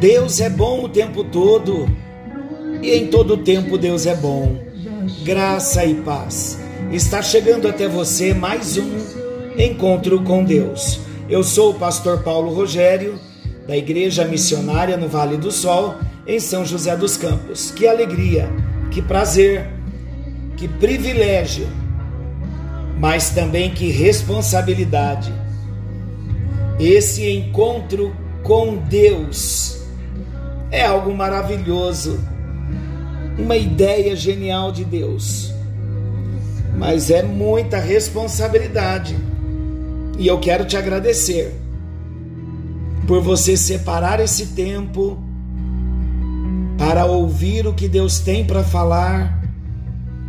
Deus é bom o tempo todo e em todo tempo Deus é bom. Graça e paz. Está chegando até você mais um encontro com Deus. Eu sou o pastor Paulo Rogério, da Igreja Missionária no Vale do Sol, em São José dos Campos. Que alegria, que prazer, que privilégio, mas também que responsabilidade. Esse encontro com Deus é algo maravilhoso, uma ideia genial de Deus, mas é muita responsabilidade. E eu quero te agradecer por você separar esse tempo para ouvir o que Deus tem para falar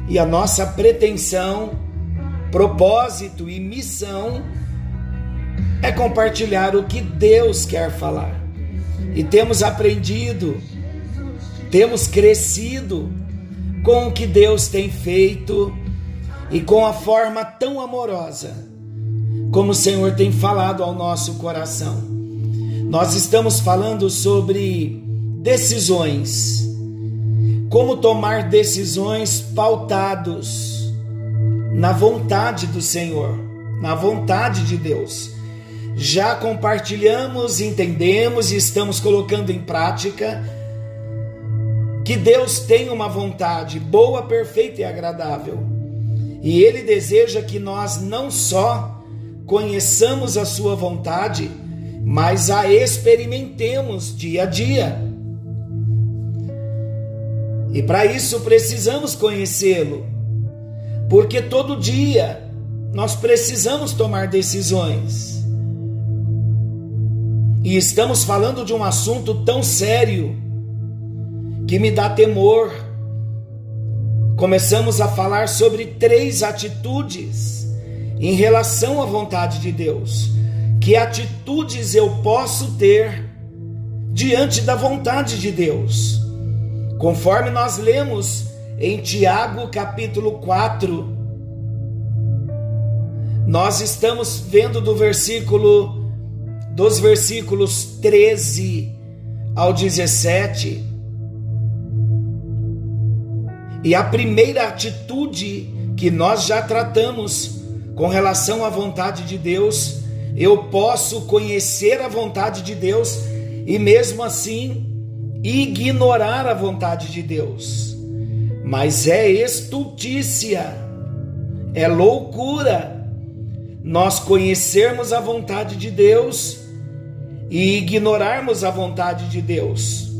e a nossa pretensão, propósito e missão é compartilhar o que Deus quer falar e temos aprendido, temos crescido com o que Deus tem feito e com a forma tão amorosa como o Senhor tem falado ao nosso coração. Nós estamos falando sobre decisões, como tomar decisões pautados na vontade do Senhor, na vontade de Deus já compartilhamos, entendemos e estamos colocando em prática que Deus tem uma vontade boa, perfeita e agradável. E Ele deseja que nós não só conheçamos a Sua vontade, mas a experimentemos dia a dia. E para isso precisamos conhecê-lo, porque todo dia nós precisamos tomar decisões. E estamos falando de um assunto tão sério que me dá temor. Começamos a falar sobre três atitudes em relação à vontade de Deus. Que atitudes eu posso ter diante da vontade de Deus? Conforme nós lemos em Tiago capítulo 4, nós estamos vendo do versículo dos versículos 13 ao 17. E a primeira atitude que nós já tratamos com relação à vontade de Deus, eu posso conhecer a vontade de Deus e mesmo assim ignorar a vontade de Deus. Mas é estultícia, é loucura nós conhecermos a vontade de Deus e ignorarmos a vontade de Deus.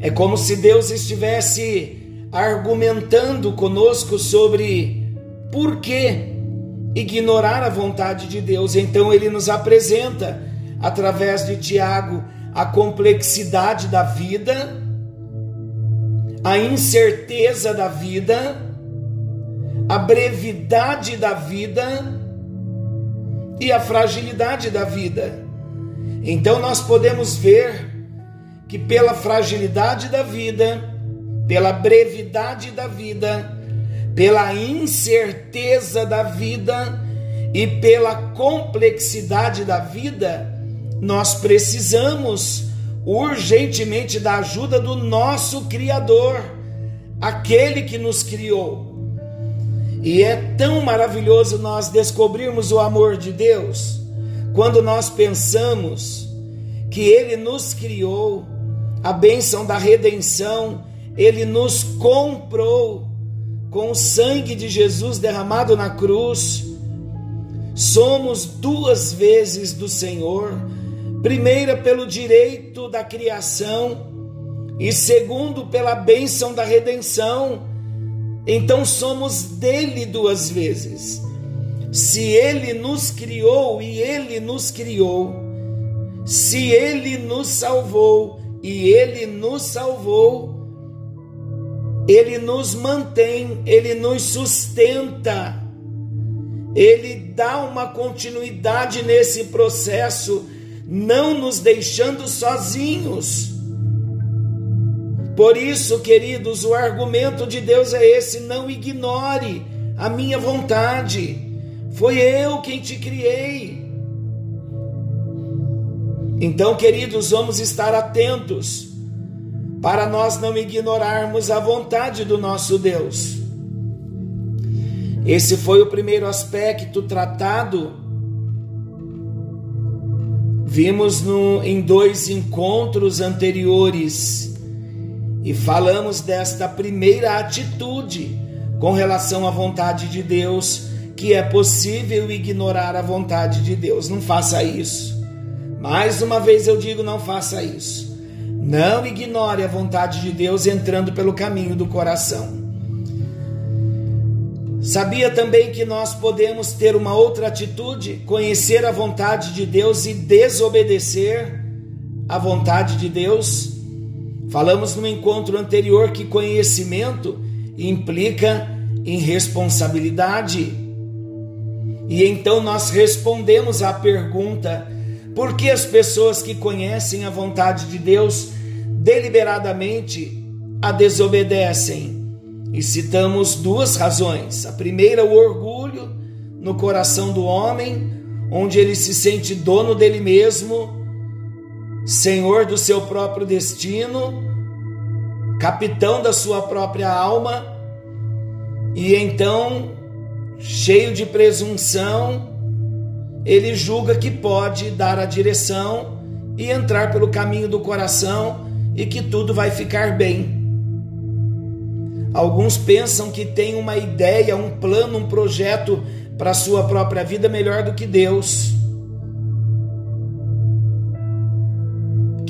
É como se Deus estivesse argumentando conosco sobre por que ignorar a vontade de Deus. Então ele nos apresenta, através de Tiago, a complexidade da vida, a incerteza da vida, a brevidade da vida e a fragilidade da vida. Então nós podemos ver que pela fragilidade da vida, pela brevidade da vida, pela incerteza da vida e pela complexidade da vida, nós precisamos urgentemente da ajuda do nosso Criador, aquele que nos criou. E é tão maravilhoso nós descobrirmos o amor de Deus quando nós pensamos que Ele nos criou, a bênção da redenção, Ele nos comprou com o sangue de Jesus derramado na cruz, somos duas vezes do Senhor, primeira pelo direito da criação e segundo pela bênção da redenção. Então somos dele duas vezes. Se Ele nos criou e Ele nos criou, se Ele nos salvou e Ele nos salvou, Ele nos mantém, Ele nos sustenta, Ele dá uma continuidade nesse processo, não nos deixando sozinhos. Por isso, queridos, o argumento de Deus é esse: não ignore a minha vontade. Foi eu quem te criei. Então, queridos, vamos estar atentos para nós não ignorarmos a vontade do nosso Deus. Esse foi o primeiro aspecto tratado. Vimos no, em dois encontros anteriores e falamos desta primeira atitude com relação à vontade de Deus, que é possível ignorar a vontade de Deus. Não faça isso. Mais uma vez eu digo: não faça isso. Não ignore a vontade de Deus entrando pelo caminho do coração. Sabia também que nós podemos ter uma outra atitude, conhecer a vontade de Deus e desobedecer a vontade de Deus? Falamos no encontro anterior que conhecimento implica em responsabilidade. E então nós respondemos à pergunta: por que as pessoas que conhecem a vontade de Deus deliberadamente a desobedecem? E citamos duas razões. A primeira, o orgulho no coração do homem, onde ele se sente dono dele mesmo, senhor do seu próprio destino, capitão da sua própria alma, e então, cheio de presunção, ele julga que pode dar a direção e entrar pelo caminho do coração e que tudo vai ficar bem. Alguns pensam que tem uma ideia, um plano, um projeto para a sua própria vida melhor do que Deus.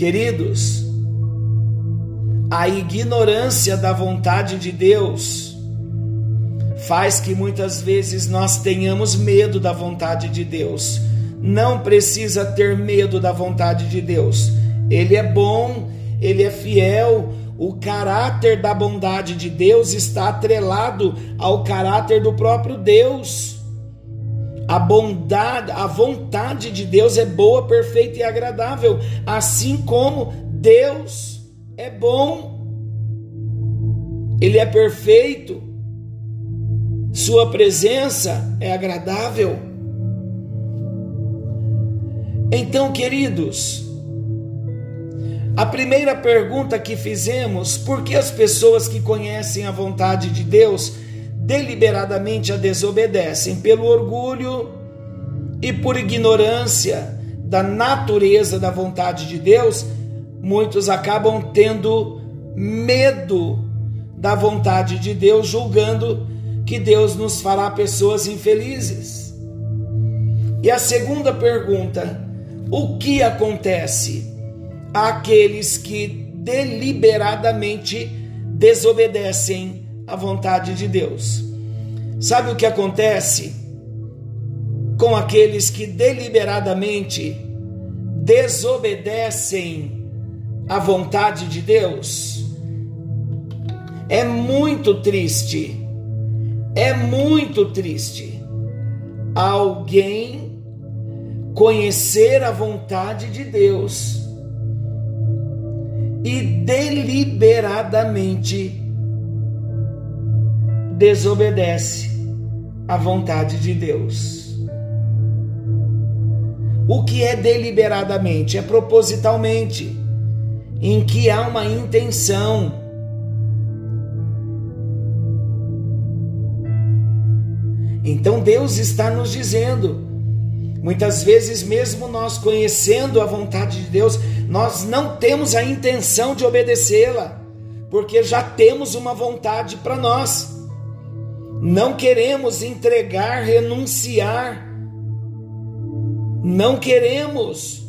Queridos, a ignorância da vontade de Deus faz que muitas vezes nós tenhamos medo da vontade de Deus. Não precisa ter medo da vontade de Deus. Ele é bom, ele é fiel, o caráter da bondade de Deus está atrelado ao caráter do próprio Deus. A bondade, a vontade de Deus é boa, perfeita e agradável, assim como Deus é bom. Ele é perfeito. Sua presença é agradável. Então, queridos, a primeira pergunta que fizemos, por que as pessoas que conhecem a vontade de Deus deliberadamente a desobedecem? Pelo orgulho e por ignorância da natureza da vontade de Deus, muitos acabam tendo medo da vontade de Deus, julgando que Deus nos fará pessoas infelizes. E a segunda pergunta: o que acontece? àqueles que deliberadamente desobedecem à vontade de Deus. Sabe o que acontece com aqueles que deliberadamente desobedecem à vontade de Deus? É muito triste, é muito triste alguém conhecer a vontade de Deus e deliberadamente desobedece à vontade de Deus. O que é deliberadamente? É propositalmente, em que há uma intenção. Então Deus está nos dizendo, Muitas vezes, mesmo nós conhecendo a vontade de Deus, nós não temos a intenção de obedecê-la, porque já temos uma vontade para nós. Não queremos entregar, renunciar, não queremos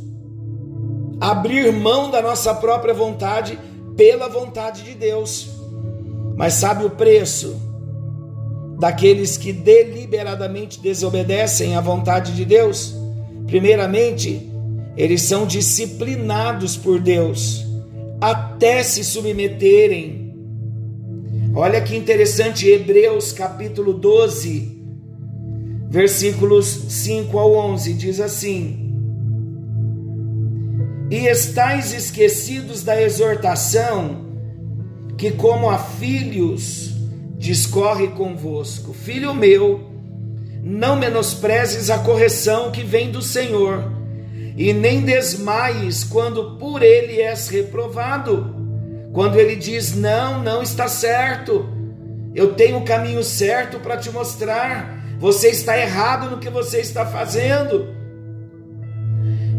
abrir mão da nossa própria vontade pela vontade de Deus. Mas sabe o preço? daqueles que deliberadamente desobedecem à vontade de Deus? Primeiramente, eles são disciplinados por Deus até se submeterem. Olha que interessante, Hebreus capítulo 12, versículos 5 ao 11, diz assim: E estáis esquecidos da exortação, que como a filhos discorre convosco: Filho meu, não menosprezes a correção que vem do Senhor, e nem desmaies quando por ele és reprovado. Quando ele diz: Não, não está certo, eu tenho o caminho certo para te mostrar, você está errado no que você está fazendo.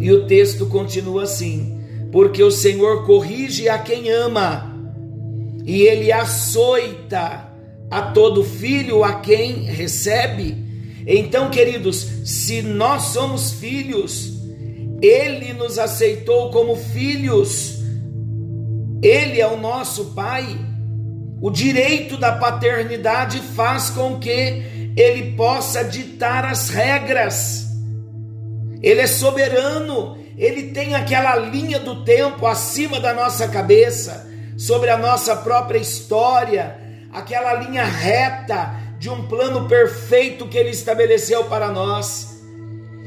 E o texto continua assim: Porque o Senhor corrige a quem ama, e ele açoita a todo filho a quem recebe. Então, queridos, se nós somos filhos, ele nos aceitou como filhos, Ele é o nosso Pai. O direito da paternidade faz com que Ele possa ditar as regras. Ele é soberano, Ele tem aquela linha do tempo acima da nossa cabeça, sobre a nossa própria história, aquela linha reta de um plano perfeito que Ele estabeleceu para nós.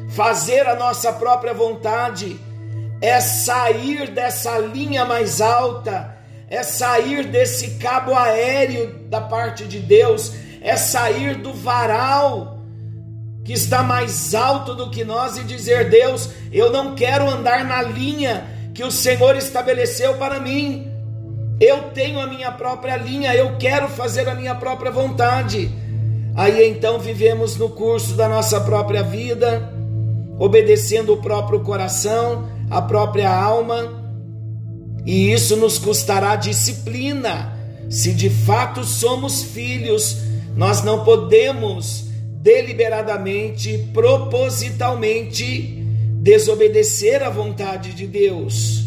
Fazer a nossa própria vontade é sair dessa linha mais alta, é sair desse cabo aéreo da parte de Deus, é sair do varal que está mais alto do que nós e dizer: Deus, eu não quero andar na linha que o Senhor estabeleceu para mim. Eu tenho a minha própria linha, eu quero fazer a minha própria vontade. Aí então vivemos no curso da nossa própria vida obedecendo o próprio coração, a própria alma, e isso nos custará disciplina. Se de fato somos filhos, nós não podemos deliberadamente, propositalmente desobedecer à vontade de Deus.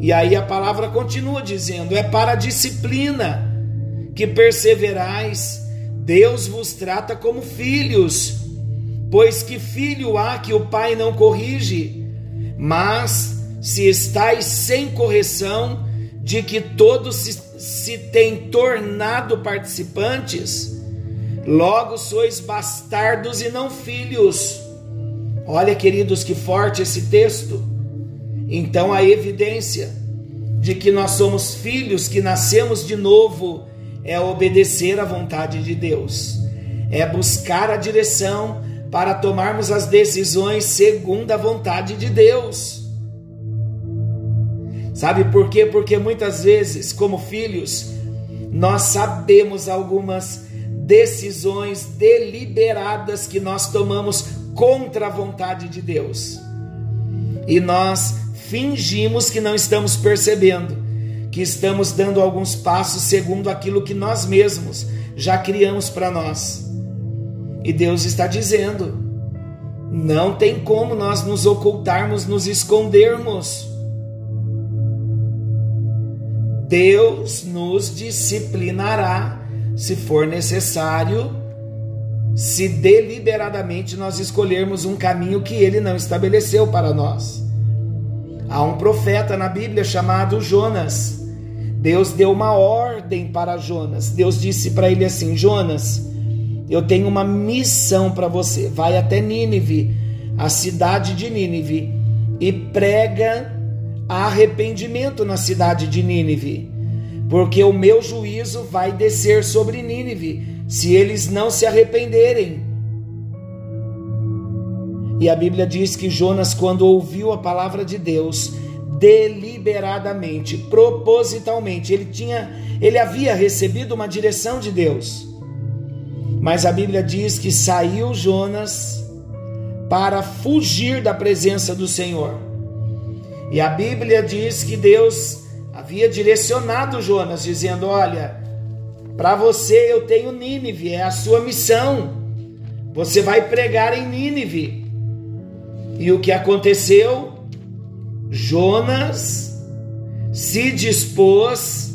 E aí a palavra continua dizendo: é para a disciplina que perseverais, Deus vos trata como filhos. Pois que filho há que o pai não corrige? Mas se estáis sem correção, de que todos se, se têm tornado participantes, logo sois bastardos e não filhos. Olha, queridos, que forte esse texto. Então a evidência de que nós somos filhos, que nascemos de novo, é obedecer à vontade de Deus, é buscar a direção para tomarmos as decisões segundo a vontade de Deus. Sabe por quê? Porque muitas vezes, como filhos, nós sabemos algumas decisões deliberadas que nós tomamos contra a vontade de Deus. E nós fingimos que não estamos percebendo, que estamos dando alguns passos segundo aquilo que nós mesmos já criamos para nós. E Deus está dizendo: não tem como nós nos ocultarmos, nos escondermos. Deus nos disciplinará se for necessário, se deliberadamente nós escolhermos um caminho que ele não estabeleceu para nós. Há um profeta na Bíblia chamado Jonas. Deus deu uma ordem para Jonas. Deus disse para ele assim: Jonas, eu tenho uma missão para você. Vai até Nínive, a cidade de Nínive, e prega arrependimento na cidade de Nínive, porque o meu juízo vai descer sobre Nínive, se eles não se arrependerem. E a Bíblia diz que Jonas, quando ouviu a palavra de Deus, deliberadamente, propositalmente, ele tinha, ele havia recebido uma direção de Deus. Mas a Bíblia diz que saiu Jonas para fugir da presença do Senhor. E a Bíblia diz que Deus havia direcionado Jonas, dizendo: Olha, para você eu tenho Nínive, é a sua missão. Você vai pregar em Nínive. E o que aconteceu? Jonas se dispôs,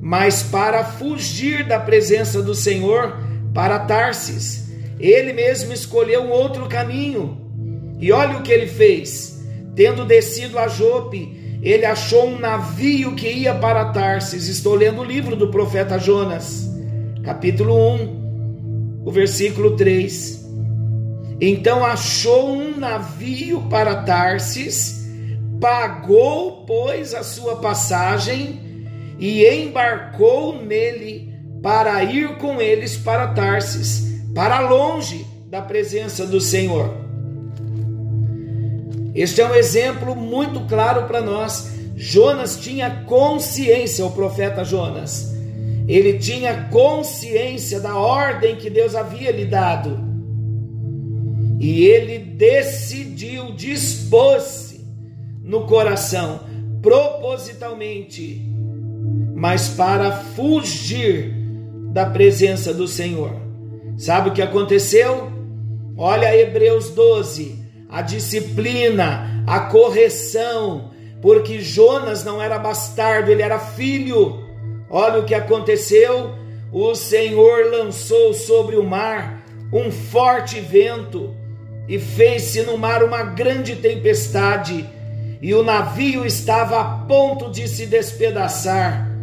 mas para fugir da presença do Senhor, para Tarsis. Ele mesmo escolheu um outro caminho. E olha o que ele fez. Tendo descido a Jope, ele achou um navio que ia para Tarsis. Estou lendo o livro do profeta Jonas, capítulo 1, o versículo 3. Então achou um navio para Tarsis, pagou, pois, a sua passagem e embarcou nele para ir com eles para Tarsis, para longe da presença do Senhor. Este é um exemplo muito claro para nós. Jonas tinha consciência, o profeta Jonas. Ele tinha consciência da ordem que Deus havia lhe dado. E ele decidiu, dispôs-se no coração, propositalmente, mas para fugir da presença do Senhor. Sabe o que aconteceu? Olha Hebreus 12, a disciplina, a correção, porque Jonas não era bastardo, ele era filho. Olha o que aconteceu: o Senhor lançou sobre o mar um forte vento e fez-se no mar uma grande tempestade, e o navio estava a ponto de se despedaçar.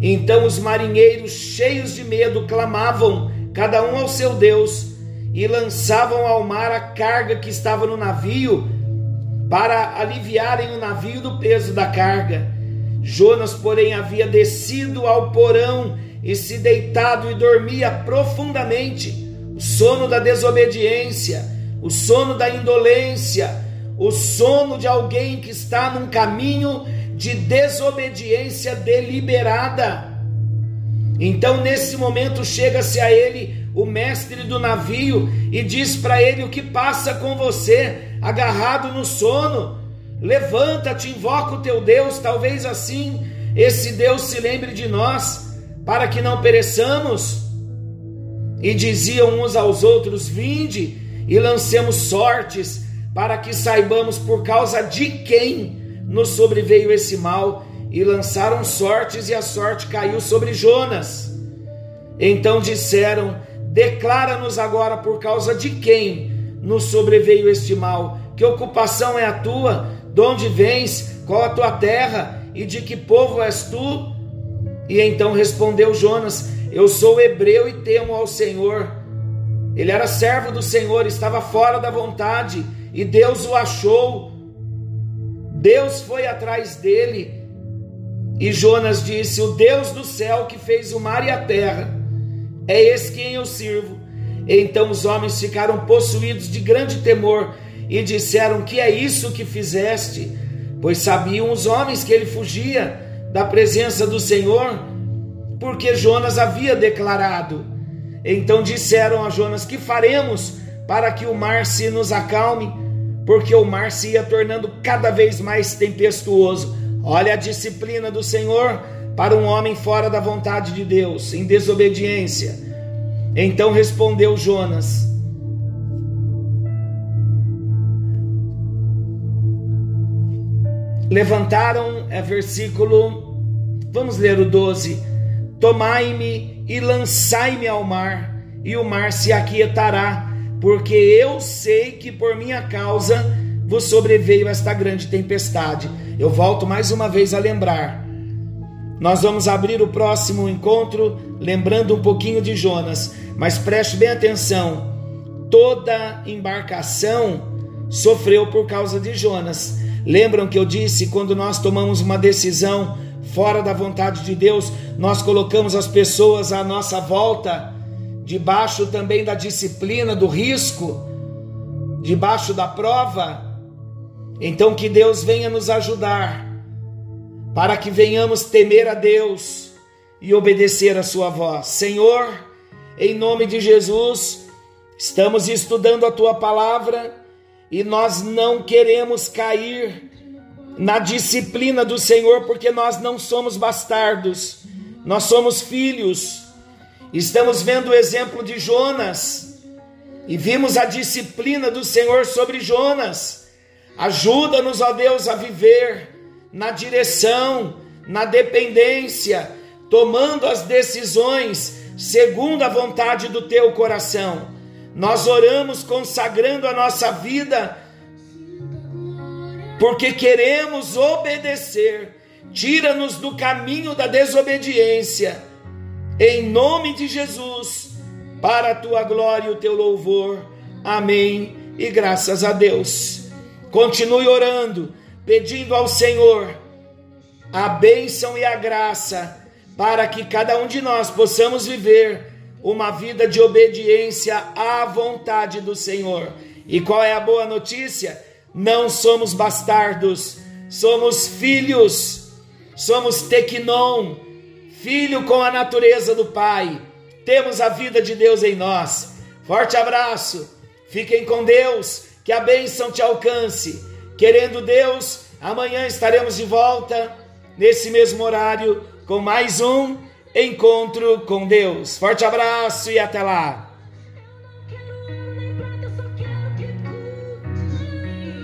Então os marinheiros, cheios de medo, clamavam, cada um ao seu Deus, e lançavam ao mar a carga que estava no navio, para aliviarem o navio do peso da carga. Jonas, porém, havia descido ao porão e se deitado e dormia profundamente. O sono da desobediência, o sono da indolência, o sono de alguém que está num caminho de desobediência deliberada. Então, nesse momento, chega-se a ele o mestre do navio e diz para ele: O que passa com você, agarrado no sono? Levanta-te, invoca o teu Deus, talvez assim esse Deus se lembre de nós, para que não pereçamos. E diziam uns aos outros: Vinde e lancemos sortes, para que saibamos por causa de quem nos sobreveio esse mal, e lançaram sortes, e a sorte caiu sobre Jonas. Então disseram: Declara-nos agora por causa de quem nos sobreveio este mal. Que ocupação é a tua? De onde vens? Qual a tua terra? E de que povo és tu? E então respondeu Jonas: Eu sou hebreu e temo ao Senhor. Ele era servo do Senhor, estava fora da vontade, e Deus o achou Deus foi atrás dele. E Jonas disse: O Deus do céu que fez o mar e a terra, é esse quem eu sirvo. Então os homens ficaram possuídos de grande temor e disseram: Que é isso que fizeste? Pois sabiam os homens que ele fugia da presença do Senhor, porque Jonas havia declarado. Então disseram a Jonas: Que faremos para que o mar se nos acalme? Porque o mar se ia tornando cada vez mais tempestuoso. Olha a disciplina do Senhor para um homem fora da vontade de Deus, em desobediência. Então respondeu Jonas: Levantaram, é versículo, vamos ler o 12: Tomai-me e lançai-me ao mar, e o mar se aquietará porque eu sei que por minha causa vos sobreveio esta grande tempestade. Eu volto mais uma vez a lembrar. Nós vamos abrir o próximo encontro lembrando um pouquinho de Jonas, mas preste bem atenção. Toda embarcação sofreu por causa de Jonas. Lembram que eu disse quando nós tomamos uma decisão fora da vontade de Deus, nós colocamos as pessoas à nossa volta debaixo também da disciplina, do risco, debaixo da prova. Então que Deus venha nos ajudar, para que venhamos temer a Deus e obedecer a Sua voz. Senhor, em nome de Jesus, estamos estudando a Tua palavra e nós não queremos cair na disciplina do Senhor, porque nós não somos bastardos, nós somos filhos Estamos vendo o exemplo de Jonas e vimos a disciplina do Senhor sobre Jonas. Ajuda-nos, ó Deus, a viver na direção, na dependência, tomando as decisões segundo a vontade do teu coração. Nós oramos consagrando a nossa vida porque queremos obedecer. Tira-nos do caminho da desobediência em nome de Jesus, para a tua glória e o teu louvor. Amém. E graças a Deus. Continue orando, pedindo ao Senhor a bênção e a graça para que cada um de nós possamos viver uma vida de obediência à vontade do Senhor. E qual é a boa notícia? não somos bastardos, somos filhos, somos tequinon, filho com a natureza do Pai, temos a vida de Deus em nós. Forte abraço, fiquem com Deus, que a bênção te alcance. Querendo Deus, amanhã estaremos de volta, nesse mesmo horário, com mais um encontro com Deus. Forte abraço e até lá!